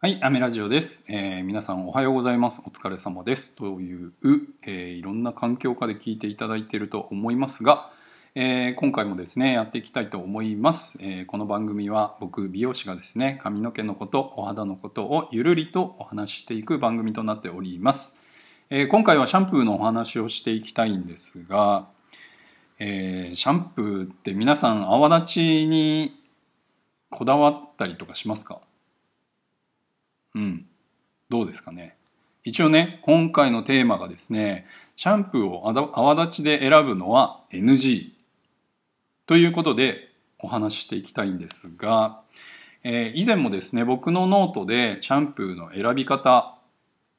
はい、アメラジオです、えー皆さんおはようございます。お疲れ様です。という、えーいろんな環境下で聞いていただいていると思いますが、えー今回もですね、やっていきたいと思います。えーこの番組は僕、美容師がですね、髪の毛のこと、お肌のことをゆるりとお話ししていく番組となっております。え今回はシャンプーのお話をしていきたいんですが、えーシャンプーって皆さん泡立ちにこだわったりとかしますか？うん。どうですかね。一応ね、今回のテーマがですね、シャンプーを泡立ちで選ぶのは NG ということでお話ししていきたいんですが、えー以前もですね、僕のノートでシャンプーの選び方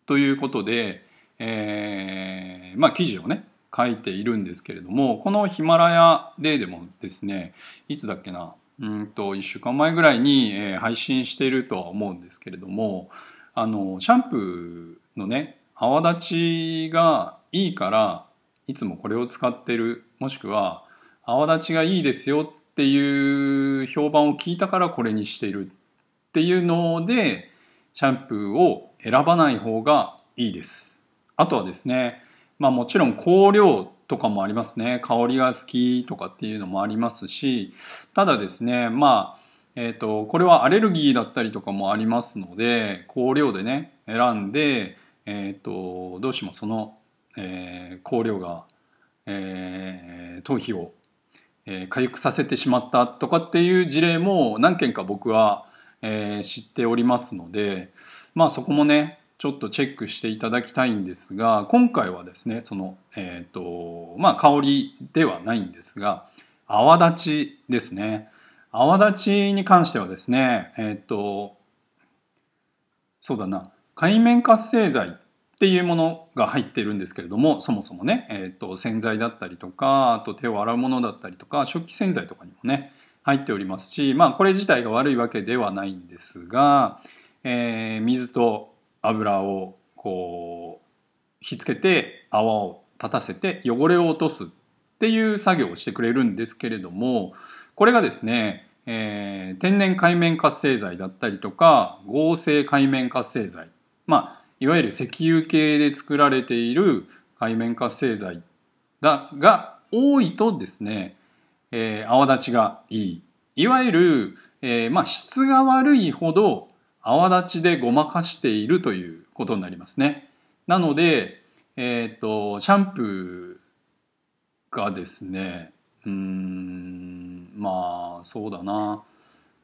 ということで、えーまあ記事をね、書いているんですけれども、このヒマラヤででもですね、いつだっけな、うんと1週間前ぐらいに、え配信しているとは思うんですけれどもあのシャンプーのね泡立ちがいいからいつもこれを使ってるもしくは泡立ちがいいですよっていう評判を聞いたからこれにしているっていうのでシャンプーを選ばない方がいいです。あとはですねまあもちろん香料とかもありますね。香りが好きとかっていうのもありますしただですねまあえー、とこれはアレルギーだったりとかもありますので香料でね選んで、えー、とどうしてもその、えー香料が、えー頭皮を、えー、痒くさせてしまったとかっていう事例も何件か僕は、えー知っておりますのでまあそこもねちょっとチェックしていただきたいんですが今回はですねその、えーとまあ、香りではないんですが泡立ちですね。泡立ちに関してはですねえっ、とそうだな。界面活性剤っていうものが入ってるんですけれどもそもそもね、えー、と洗剤だったりとかあと手を洗うものだったりとか食器洗剤とかにもね入っておりますしまあこれ自体が悪いわけではないんですが、えー水と油をこうひっつけて泡を立たせて汚れを落とすっていう作業をしてくれるんですけれどもこれがですね、えー天然界面活性剤だったりとか合成界面活性剤まあいわゆる石油系で作られている界面活性剤だが多いとですね、えー泡立ちがいい。いわゆる、えーまあ、質が悪いほど泡立ちでごまかしているということになりますね。なので、えー、とシャンプーがですねうんまあそうだな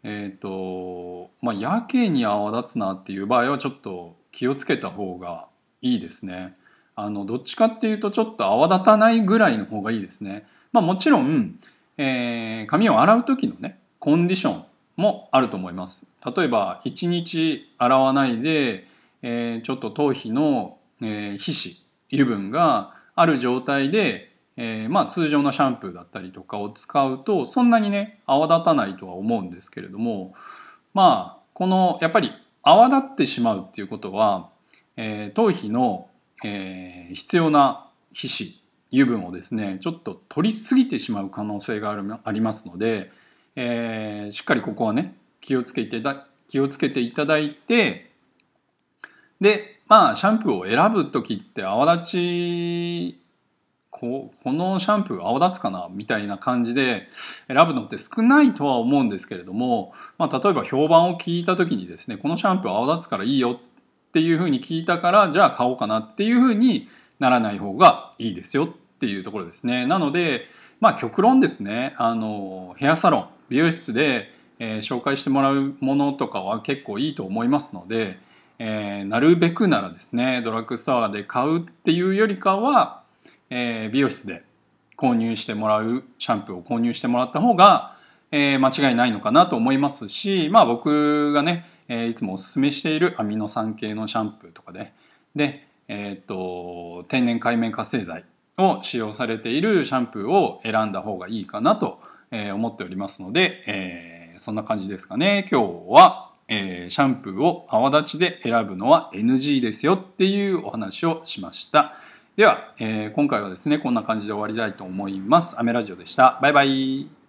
えっ、とまあやけに泡立つなっていう場合はちょっと気をつけた方がいいですね。あのどっちかっていうとちょっと泡立たないぐらいの方がいいですね。まあもちろん、えー髪を洗う時のねコンディションもあると思います。例えば1日洗わないで、えーちょっと頭皮の、えー皮脂油分がある状態で、えーまあ通常のシャンプーだったりとかを使うとそんなにね泡立たないとは思うんですけれどもまあこのやっぱり泡立ってしまうっていうことは、え頭皮の、え必要な皮脂油分をですねちょっと取りすぎてしまう可能性がありますので、えーしっかりここはね気をつけてだ気をつけていただいてでまあシャンプーを選ぶ時って泡立ちここのシャンプー泡立つかなみたいな感じで選ぶのって少ないとは思うんですけれども、まあ、例えば評判を聞いた時にですねこのシャンプー泡立つからいいよっていうふうに聞いたからじゃあ買おうかなっていうふうにならない方がいいですよっていうところですね。なのでまあ極論ですね。あのヘアサロン美容室で、えー紹介してもらうものとかは結構いいと思いますので、えーなるべくならですねドラッグストアで買うっていうよりかは、えー美容室で購入してもらうシャンプーを購入してもらった方が、えー間違いないのかなと思いますしまあ僕がね、えーいつもおすすめしているアミノ酸系のシャンプーとかでで、えー、と天然界面活性剤を使用されているシャンプーを選んだ方がいいかなと思っておりますので、えーそんな感じですかね。今日は、えーシャンプーを泡立ちで選ぶのは NG ですよっていうお話をしました。では、えー今回はですねこんな感じで終わりたいと思います。アメラジオでした。バイバイ。